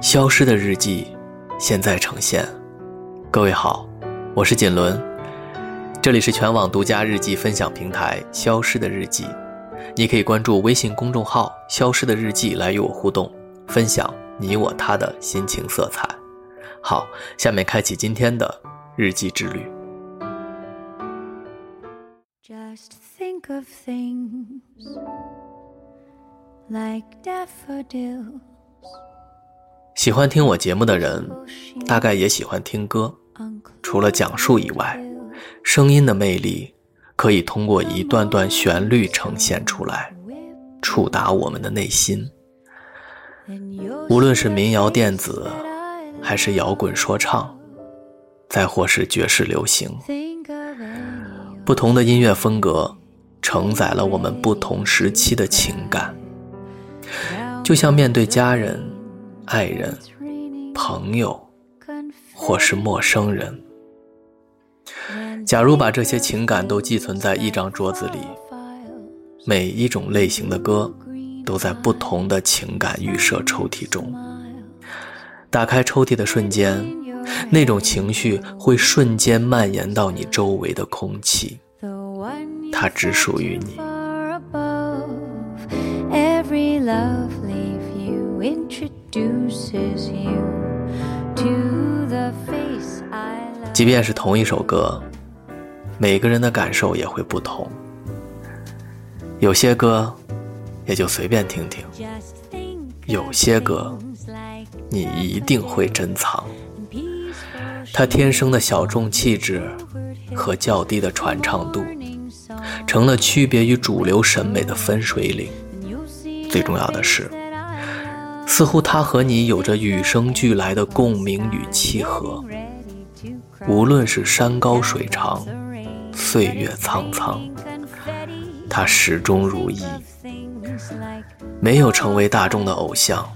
消失的日记，现在呈现。各位好，我是锦纶，这里是全网独家日记分享平台《消失的日记》，你可以关注微信公众号“消失的日记”来与我互动，分享你我他的心情色彩。好，下面开启今天的日记之旅。Just think of things like daffodils。喜欢听我节目的人，大概也喜欢听歌。除了讲述以外，声音的魅力可以通过一段段旋律呈现出来，触达我们的内心。无论是民谣、电子，还是摇滚说唱，再或是爵士流行，不同的音乐风格承载了我们不同时期的情感，就像面对家人。爱人、朋友，或是陌生人。假如把这些情感都寄存在一张桌子里，每一种类型的歌，都在不同的情感预设抽屉中。打开抽屉的瞬间，那种情绪会瞬间蔓延到你周围的空气，它只属于你。即便是同一首歌，每个人的感受也会不同。有些歌也就随便听听，有些歌你一定会珍藏。它天生的小众气质和较低的传唱度，成了区别于主流审美的分水岭。最重要的是。似乎它和你有着与生俱来的共鸣与契合，无论是山高水长，岁月苍苍，它始终如一。没有成为大众的偶像，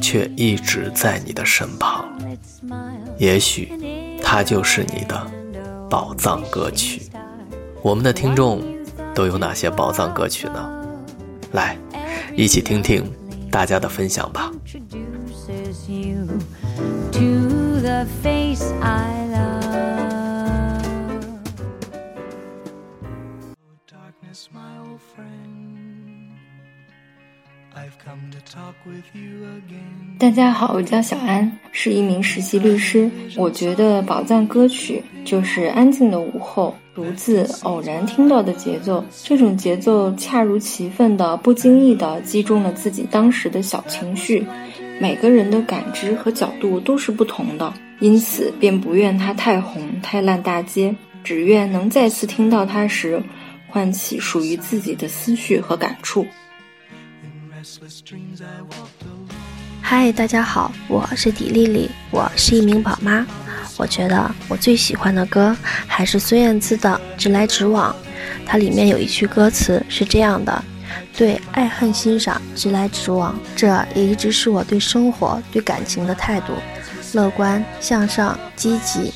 却一直在你的身旁。也许，它就是你的宝藏歌曲。我们的听众都有哪些宝藏歌曲呢？来，一起听听。大家的分享吧。大家好，我叫小安，是一名实习律师。我觉得宝藏歌曲就是安静的午后，独自偶然听到的节奏。这种节奏恰如其分的、不经意的击中了自己当时的小情绪。每个人的感知和角度都是不同的，因此便不愿它太红、太烂大街，只愿能再次听到它时，唤起属于自己的思绪和感触。嗨，大家好，我是迪丽丽，我是一名宝妈。我觉得我最喜欢的歌还是孙燕姿的《直来直往》，它里面有一句歌词是这样的：“对爱恨欣赏，直来直往。”这也一直是我对生活、对感情的态度，乐观向上、积极。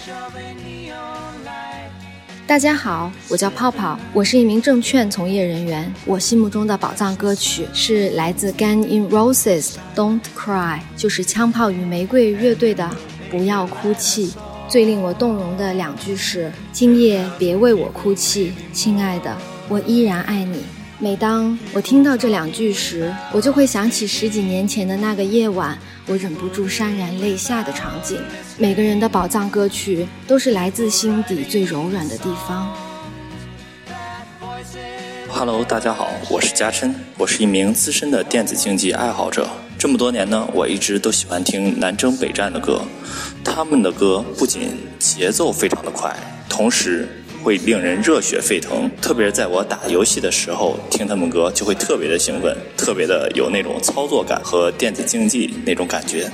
大家好，我叫泡泡，我是一名证券从业人员。我心目中的宝藏歌曲是来自 Gun N' Roses《Don't Cry》，就是枪炮与玫瑰乐队的《不要哭泣》。最令我动容的两句是：“今夜别为我哭泣，亲爱的，我依然爱你。”每当我听到这两句时，我就会想起十几年前的那个夜晚，我忍不住潸然泪下的场景。每个人的宝藏歌曲都是来自心底最柔软的地方。Hello，大家好，我是嘉琛，我是一名资深的电子竞技爱好者。这么多年呢，我一直都喜欢听南征北战的歌，他们的歌不仅节奏非常的快，同时。会令人热血沸腾，特别是在我打游戏的时候听他们歌，就会特别的兴奋，特别的有那种操作感和电子竞技那种感觉。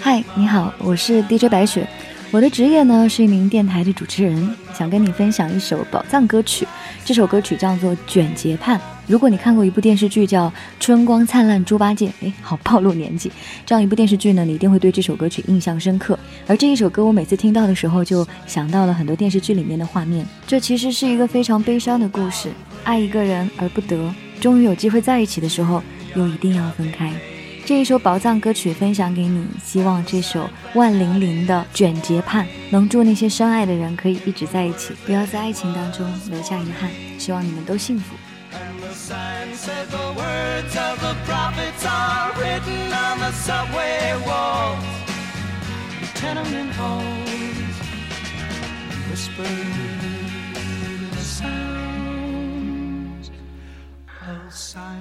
嗨，你好，我是 DJ 白雪，我的职业呢是一名电台的主持人，想跟你分享一首宝藏歌曲，这首歌曲叫做《卷睫盼》。如果你看过一部电视剧叫《春光灿烂猪八戒》，哎，好暴露年纪。这样一部电视剧呢，你一定会对这首歌曲印象深刻。而这一首歌，我每次听到的时候，就想到了很多电视剧里面的画面。这其实是一个非常悲伤的故事，爱一个人而不得，终于有机会在一起的时候，又一定要分开。这一首宝藏歌曲分享给你，希望这首万玲玲的《卷睫盼》能祝那些深爱的人可以一直在一起，不要在爱情当中留下遗憾。希望你们都幸福。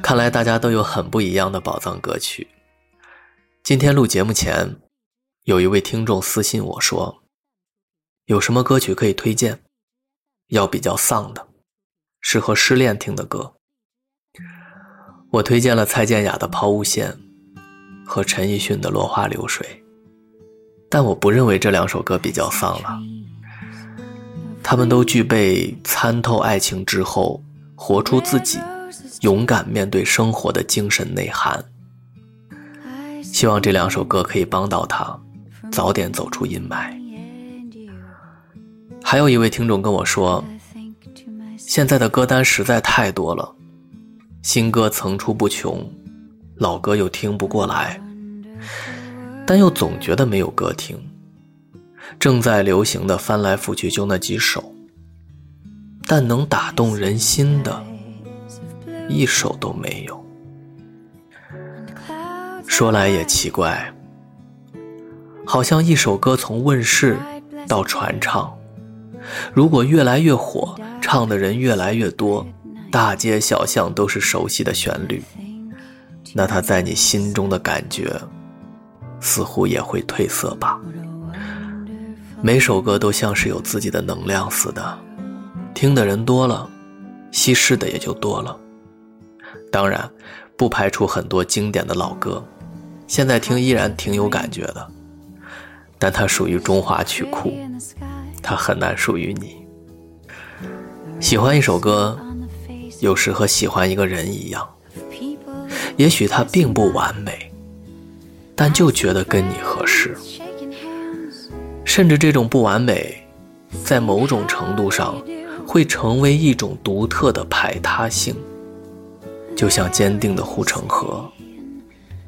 看来大家都有很不一样的宝藏歌曲。今天录节目前，有一位听众私信我说：“有什么歌曲可以推荐？要比较丧的，适合失恋听的歌。”我推荐了蔡健雅的《抛物线》和陈奕迅的《落花流水》，但我不认为这两首歌比较丧了。他们都具备参透爱情之后，活出自己。勇敢面对生活的精神内涵。希望这两首歌可以帮到他，早点走出阴霾。还有一位听众跟我说，现在的歌单实在太多了，新歌层出不穷，老歌又听不过来，但又总觉得没有歌听。正在流行的翻来覆去就那几首，但能打动人心的。一首都没有。说来也奇怪，好像一首歌从问世到传唱，如果越来越火，唱的人越来越多，大街小巷都是熟悉的旋律，那它在你心中的感觉，似乎也会褪色吧。每首歌都像是有自己的能量似的，听的人多了，稀释的也就多了。当然，不排除很多经典的老歌，现在听依然挺有感觉的。但它属于中华曲库，它很难属于你。喜欢一首歌，有时和喜欢一个人一样，也许他并不完美，但就觉得跟你合适。甚至这种不完美，在某种程度上，会成为一种独特的排他性。就像坚定的护城河，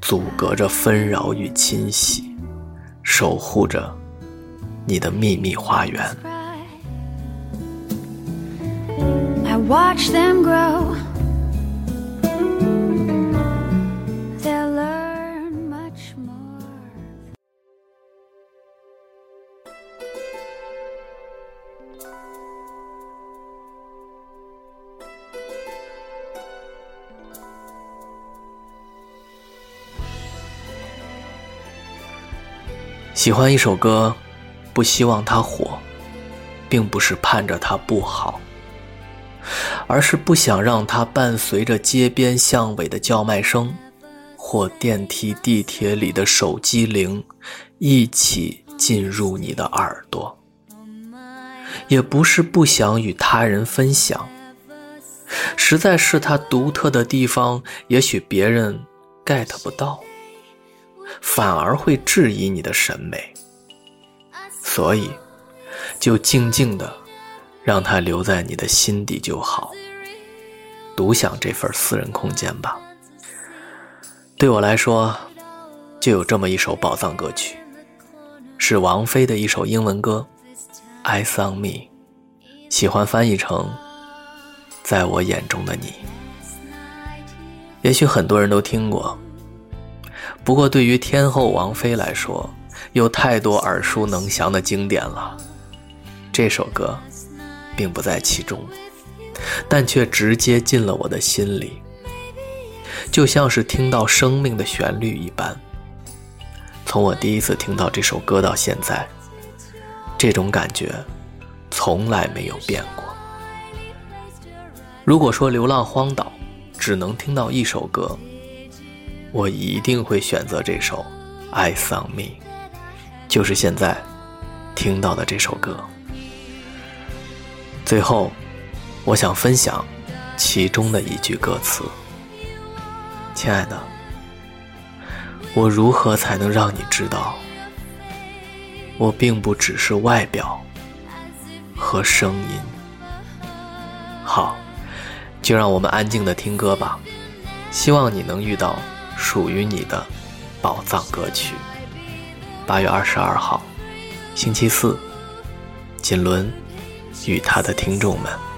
阻隔着纷扰与侵袭，守护着你的秘密花园。喜欢一首歌，不希望它火，并不是盼着它不好，而是不想让它伴随着街边巷尾的叫卖声，或电梯、地铁里的手机铃，一起进入你的耳朵。也不是不想与他人分享，实在是它独特的地方，也许别人 get 不到。反而会质疑你的审美，所以就静静的让它留在你的心底就好，独享这份私人空间吧。对我来说，就有这么一首宝藏歌曲，是王菲的一首英文歌《Eyes on Me》，喜欢翻译成“在我眼中的你”。也许很多人都听过。不过，对于天后王菲来说，有太多耳熟能详的经典了。这首歌，并不在其中，但却直接进了我的心里，就像是听到生命的旋律一般。从我第一次听到这首歌到现在，这种感觉从来没有变过。如果说流浪荒岛只能听到一首歌，我一定会选择这首《Eyes on Me》，就是现在听到的这首歌。最后，我想分享其中的一句歌词：“亲爱的，我如何才能让你知道，我并不只是外表和声音？”好，就让我们安静的听歌吧。希望你能遇到属于你的宝藏歌曲。八月二十二号，星期四，锦纶与他的听众们。